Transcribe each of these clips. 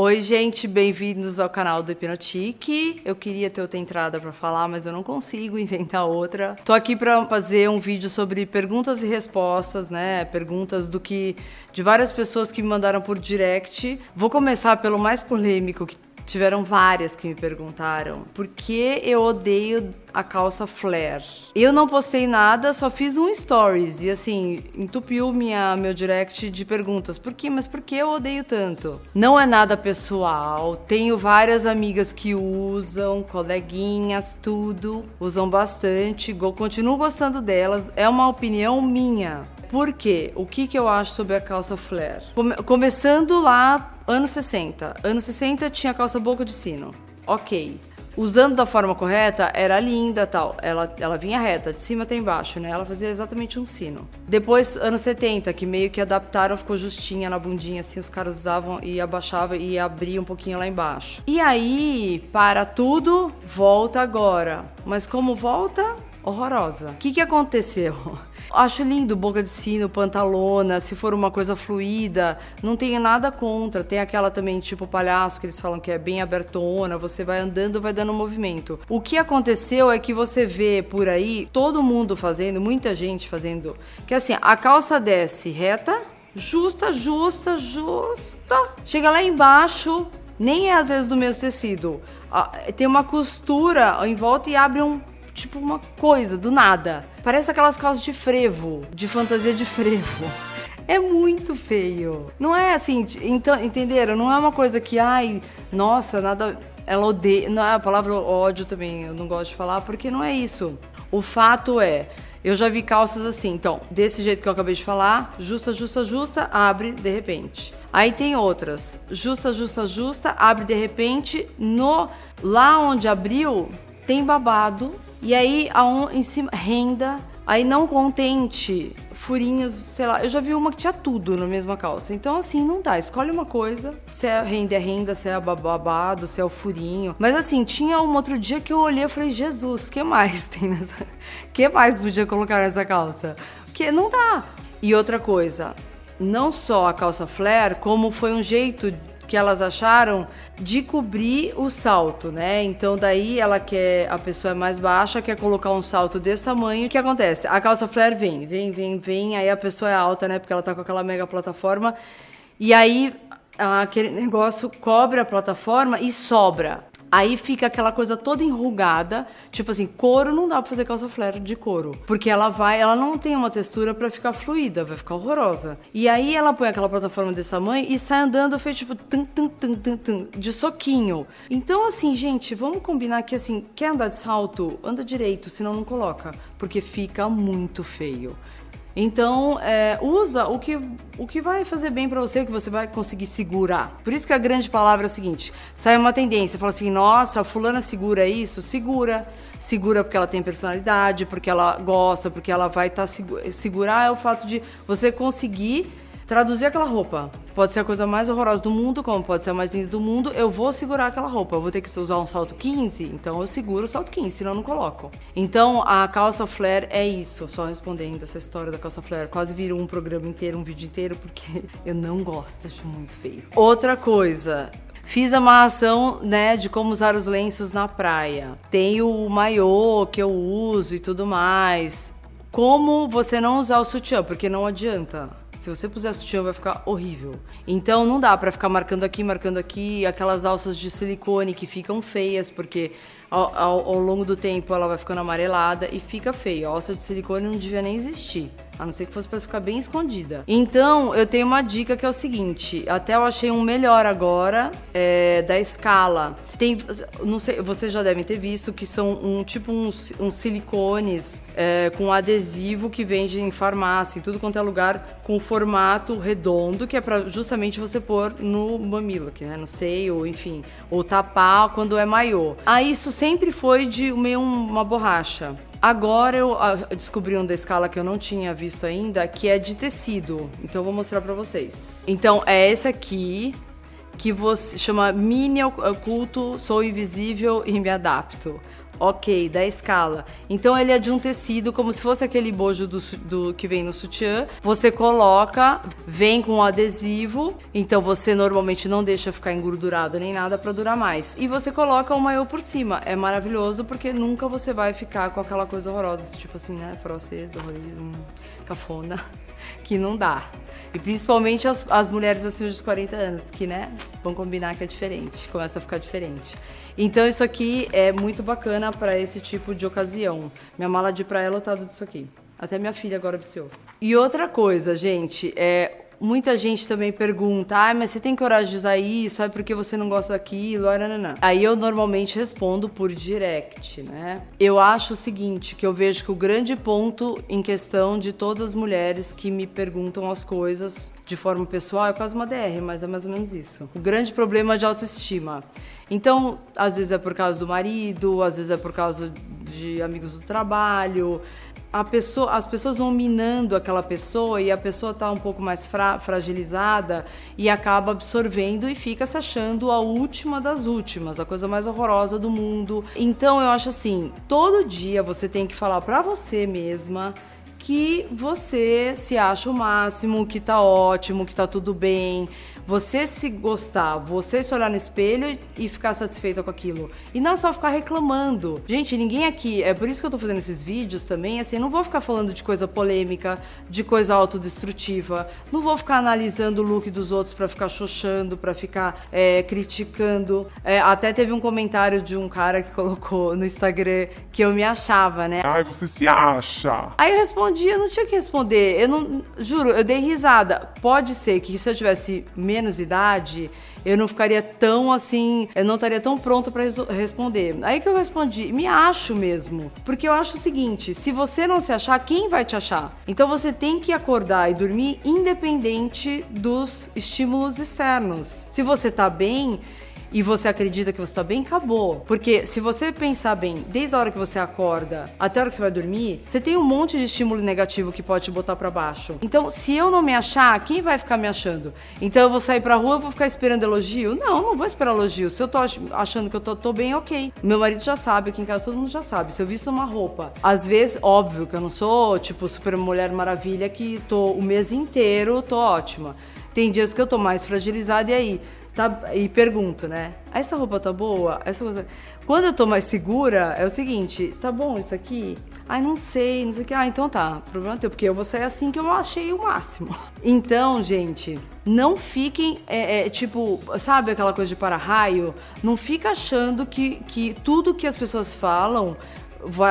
Oi, gente, bem-vindos ao canal do Hipnotique. Eu queria ter outra entrada para falar, mas eu não consigo inventar outra. Tô aqui para fazer um vídeo sobre perguntas e respostas, né? Perguntas do que de várias pessoas que me mandaram por direct. Vou começar pelo mais polêmico que Tiveram várias que me perguntaram por que eu odeio a calça flare. Eu não postei nada, só fiz um stories e assim, entupiu minha, meu direct de perguntas. Por quê? Mas por que eu odeio tanto? Não é nada pessoal. Tenho várias amigas que usam, coleguinhas, tudo. Usam bastante. Continuo gostando delas. É uma opinião minha. Por quê? O que, que eu acho sobre a calça flare? Come começando lá Anos 60. Anos 60 tinha calça boca de sino. Ok. Usando da forma correta, era linda tal. Ela, ela vinha reta, de cima até embaixo, né? Ela fazia exatamente um sino. Depois, anos 70, que meio que adaptaram, ficou justinha na bundinha, assim, os caras usavam e abaixava e abria um pouquinho lá embaixo. E aí, para tudo, volta agora. Mas como volta? Horrorosa. O que, que aconteceu? Acho lindo boca de sino, pantalona, se for uma coisa fluida, não tenho nada contra. Tem aquela também tipo palhaço que eles falam que é bem abertona, você vai andando, vai dando movimento. O que aconteceu é que você vê por aí todo mundo fazendo, muita gente fazendo, que assim, a calça desce reta, justa, justa, justa. Chega lá embaixo, nem é às vezes do mesmo tecido. Tem uma costura em volta e abre um tipo uma coisa do nada. Parece aquelas calças de frevo, de fantasia de frevo. É muito feio. Não é assim, então, entenderam? Não é uma coisa que, ai, nossa, nada. Ela odeia. Não a palavra ódio também, eu não gosto de falar, porque não é isso. O fato é, eu já vi calças assim, então, desse jeito que eu acabei de falar, justa, justa, justa, abre de repente. Aí tem outras, justa, justa, justa, abre de repente, no lá onde abriu tem babado e aí, a em cima, renda. Aí, não contente, furinhos, sei lá. Eu já vi uma que tinha tudo na mesma calça. Então, assim, não dá. Escolhe uma coisa. Se é renda, é renda. Se é babado, se é o furinho. Mas, assim, tinha um outro dia que eu olhei e falei, Jesus, que mais tem nessa... que mais podia colocar nessa calça? Porque não dá. E outra coisa, não só a calça flare, como foi um jeito que elas acharam de cobrir o salto, né? Então daí ela quer, a pessoa é mais baixa, quer colocar um salto desse tamanho. O que acontece? A calça flare vem, vem, vem, vem, aí a pessoa é alta, né? Porque ela tá com aquela mega plataforma. E aí aquele negócio cobre a plataforma e sobra. Aí fica aquela coisa toda enrugada, tipo assim, couro não dá pra fazer calça flare de couro, porque ela vai, ela não tem uma textura para ficar fluida, vai ficar horrorosa. E aí ela põe aquela plataforma desse tamanho e sai andando feito tipo tum, tum, tum, tum, tum, de soquinho. Então assim, gente, vamos combinar que assim, quer andar de salto, anda direito, senão não coloca, porque fica muito feio. Então, é, usa o que, o que vai fazer bem para você, que você vai conseguir segurar. Por isso que a grande palavra é a seguinte: sai uma tendência, fala assim, nossa, fulana segura isso, segura. Segura porque ela tem personalidade, porque ela gosta, porque ela vai estar tá, segurar é o fato de você conseguir traduzir aquela roupa. Pode ser a coisa mais horrorosa do mundo, como pode ser a mais linda do mundo, eu vou segurar aquela roupa. Eu vou ter que usar um salto 15, então eu seguro o salto 15, senão eu não coloco. Então a calça flare é isso, só respondendo essa história da calça flare. Quase virou um programa inteiro, um vídeo inteiro, porque eu não gosto, acho muito feio. Outra coisa, Fiz a amarração, né, de como usar os lenços na praia. Tem o maiô que eu uso e tudo mais. Como você não usar o sutiã, porque não adianta. Se você puser sutiã, vai ficar horrível. Então não dá para ficar marcando aqui, marcando aqui, aquelas alças de silicone que ficam feias, porque ao, ao, longo do tempo ela vai ficando amarelada e fica feia. A alça de silicone não devia nem existir. A não ser que fosse para ficar bem escondida. Então, eu tenho uma dica que é o seguinte: até eu achei um melhor agora, é, da escala. Tem, não sei, vocês já devem ter visto que são um tipo uns, uns silicones é, com adesivo que vende em farmácia, em tudo quanto é lugar, com formato redondo, que é para justamente você pôr no mamilo, que, né, no seio, enfim, ou tapar quando é maiô. Ah, isso sempre foi de meio uma borracha. Agora eu descobri um da escala que eu não tinha visto ainda, que é de tecido. Então eu vou mostrar para vocês. Então é esse aqui, que você chama Mini Oculto, Sou Invisível e Me Adapto. Ok, da escala. Então ele é de um tecido como se fosse aquele bojo do, do que vem no sutiã. Você coloca, vem com um adesivo. Então você normalmente não deixa ficar engordurado nem nada para durar mais. E você coloca o maiô por cima. É maravilhoso porque nunca você vai ficar com aquela coisa horrorosa, tipo assim, né? Francês, horrorismo, cafona, que não dá. E principalmente as, as mulheres acima dos 40 anos, que, né, vão combinar que é diferente, começa a ficar diferente. Então isso aqui é muito bacana para esse tipo de ocasião. Minha mala de praia é lotada disso aqui. Até minha filha agora viciou. E outra coisa, gente, é Muita gente também pergunta, ah, mas você tem coragem de usar isso? É porque você não gosta daquilo? Ah, não. Aí eu normalmente respondo por direct, né? Eu acho o seguinte, que eu vejo que o grande ponto em questão de todas as mulheres que me perguntam as coisas de forma pessoal é quase uma DR, mas é mais ou menos isso. O grande problema é de autoestima. Então, às vezes é por causa do marido, às vezes é por causa de amigos do trabalho, a pessoa, as pessoas vão minando aquela pessoa e a pessoa está um pouco mais fra fragilizada e acaba absorvendo e fica se achando a última das últimas, a coisa mais horrorosa do mundo. Então eu acho assim, todo dia você tem que falar para você mesma que você se acha o máximo, que tá ótimo, que tá tudo bem, você se gostar, você se olhar no espelho e ficar satisfeita com aquilo. E não só ficar reclamando. Gente, ninguém aqui, é por isso que eu tô fazendo esses vídeos também, assim, não vou ficar falando de coisa polêmica, de coisa autodestrutiva, não vou ficar analisando o look dos outros para ficar xoxando, para ficar é, criticando. É, até teve um comentário de um cara que colocou no Instagram que eu me achava, né? Ai, você se acha. Aí eu respondi, eu não tinha que responder. Eu não, juro, eu dei risada. Pode ser que se eu tivesse menos idade, eu não ficaria tão assim, eu não estaria tão pronta para responder. Aí que eu respondi, me acho mesmo. Porque eu acho o seguinte, se você não se achar, quem vai te achar? Então você tem que acordar e dormir independente dos estímulos externos. Se você tá bem, e você acredita que você está bem, acabou. Porque se você pensar bem, desde a hora que você acorda até a hora que você vai dormir, você tem um monte de estímulo negativo que pode te botar para baixo. Então, se eu não me achar, quem vai ficar me achando? Então eu vou sair pra rua, vou ficar esperando elogio? Não, não vou esperar elogio. Se eu tô achando que eu tô, tô bem, ok. Meu marido já sabe, aqui em casa todo mundo já sabe. Se eu visto uma roupa, às vezes, óbvio que eu não sou tipo super mulher maravilha que tô o mês inteiro, tô ótima. Tem dias que eu tô mais fragilizada e aí Tá, e pergunto, né? Essa roupa tá boa? Essa coisa... Quando eu tô mais segura, é o seguinte, tá bom isso aqui? Ai, não sei, não sei o que. Ah, então tá, problema teu, porque eu vou sair assim que eu achei o máximo. Então, gente, não fiquem, é, é, tipo, sabe aquela coisa de para-raio? Não fica achando que, que tudo que as pessoas falam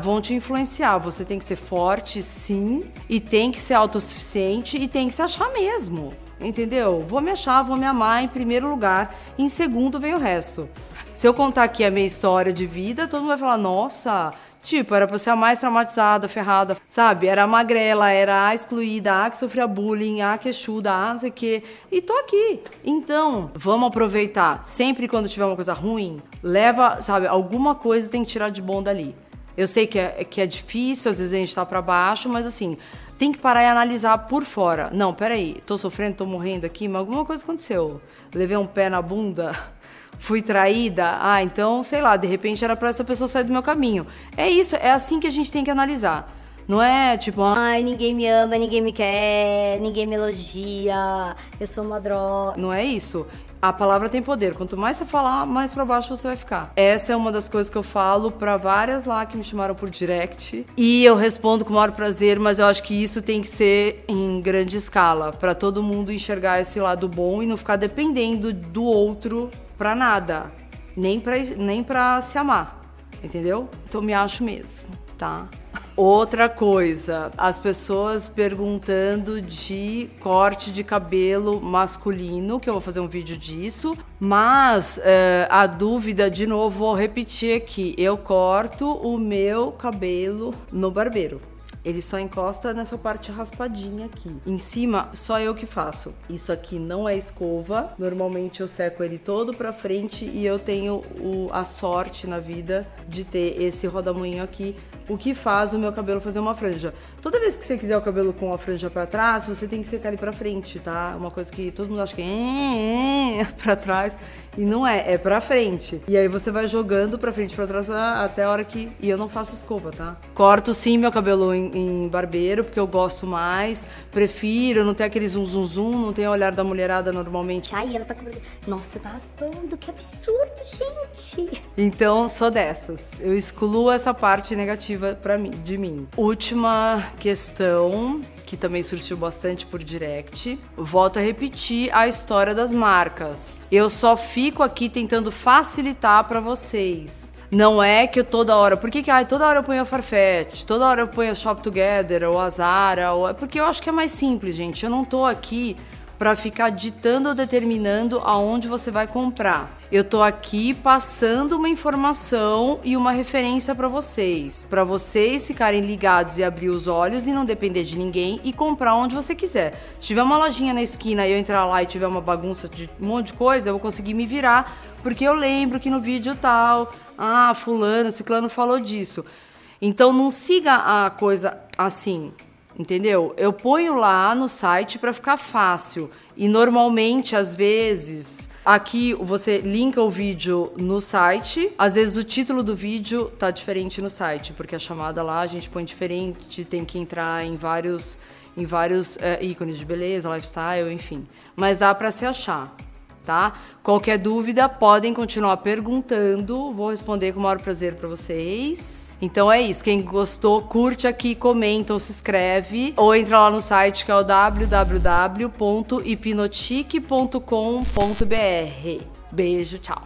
vão te influenciar. Você tem que ser forte, sim, e tem que ser autossuficiente e tem que se achar mesmo entendeu? Vou me achar, vou me amar em primeiro lugar, em segundo vem o resto. Se eu contar aqui a minha história de vida, todo mundo vai falar: nossa, Tipo, era pra ser a mais traumatizada, ferrada, sabe? Era a magrela, era a excluída, a que sofria bullying, a queixuda, a não sei o quê. E tô aqui. Então, vamos aproveitar. Sempre quando tiver uma coisa ruim, leva, sabe? Alguma coisa tem que tirar de bom dali. Eu sei que é, que é difícil, às vezes a gente tá pra baixo, mas assim, tem que parar e analisar por fora. Não, peraí, tô sofrendo, tô morrendo aqui, mas alguma coisa aconteceu. Levei um pé na bunda, fui traída. Ah, então, sei lá, de repente era para essa pessoa sair do meu caminho. É isso, é assim que a gente tem que analisar. Não é tipo, ai, ninguém me ama, ninguém me quer, ninguém me elogia, eu sou uma droga. Não é isso. A palavra tem poder. Quanto mais você falar, mais para baixo você vai ficar. Essa é uma das coisas que eu falo para várias lá que me chamaram por direct. E eu respondo com o maior prazer, mas eu acho que isso tem que ser em grande escala, para todo mundo enxergar esse lado bom e não ficar dependendo do outro para nada, nem para nem para se amar. Entendeu? Então me acho mesmo, tá? Outra coisa, as pessoas perguntando de corte de cabelo masculino, que eu vou fazer um vídeo disso. Mas é, a dúvida, de novo, vou repetir aqui: eu corto o meu cabelo no barbeiro. Ele só encosta nessa parte raspadinha aqui. Em cima, só eu que faço. Isso aqui não é escova. Normalmente eu seco ele todo pra frente e eu tenho o, a sorte na vida de ter esse rodamuinho aqui o que faz o meu cabelo fazer uma franja. Toda vez que você quiser o cabelo com a franja para trás, você tem que secar ele para frente, tá? Uma coisa que todo mundo acha que é, é, é para trás E não é, é pra frente. E aí você vai jogando pra frente, pra trás, até a hora que. E eu não faço escova, tá? Corto sim meu cabelo em, em barbeiro, porque eu gosto mais. Prefiro, não tem aquele zum zum zum, não tem o olhar da mulherada normalmente. Ai, ela tá com. Nossa, tá raspando, que absurdo, gente. Então, sou dessas. Eu excluo essa parte negativa pra mim, de mim. Última questão, que também surgiu bastante por direct. Volto a repetir a história das marcas. Eu só fico aqui tentando facilitar pra vocês. Não é que eu toda hora. Por que, que ai, toda hora eu ponho a Farfetch? Toda hora eu ponho a Shop Together ou a Zara? Ou... Porque eu acho que é mais simples, gente. Eu não tô aqui para ficar ditando ou determinando aonde você vai comprar. Eu tô aqui passando uma informação e uma referência para vocês, para vocês ficarem ligados e abrir os olhos e não depender de ninguém e comprar onde você quiser. Se tiver uma lojinha na esquina e eu entrar lá e tiver uma bagunça de um monte de coisa, eu vou conseguir me virar, porque eu lembro que no vídeo tal, ah, fulano, ciclano falou disso. Então não siga a coisa assim. Entendeu? Eu ponho lá no site para ficar fácil. E normalmente, às vezes, aqui você linka o vídeo no site. Às vezes o título do vídeo tá diferente no site, porque a chamada lá a gente põe diferente, tem que entrar em vários em vários é, ícones de beleza, lifestyle, enfim. Mas dá para se achar, tá? Qualquer dúvida, podem continuar perguntando, vou responder com o maior prazer para vocês. Então é isso. Quem gostou, curte aqui, comenta ou se inscreve. Ou entra lá no site que é o www.hipnotique.com.br. Beijo, tchau.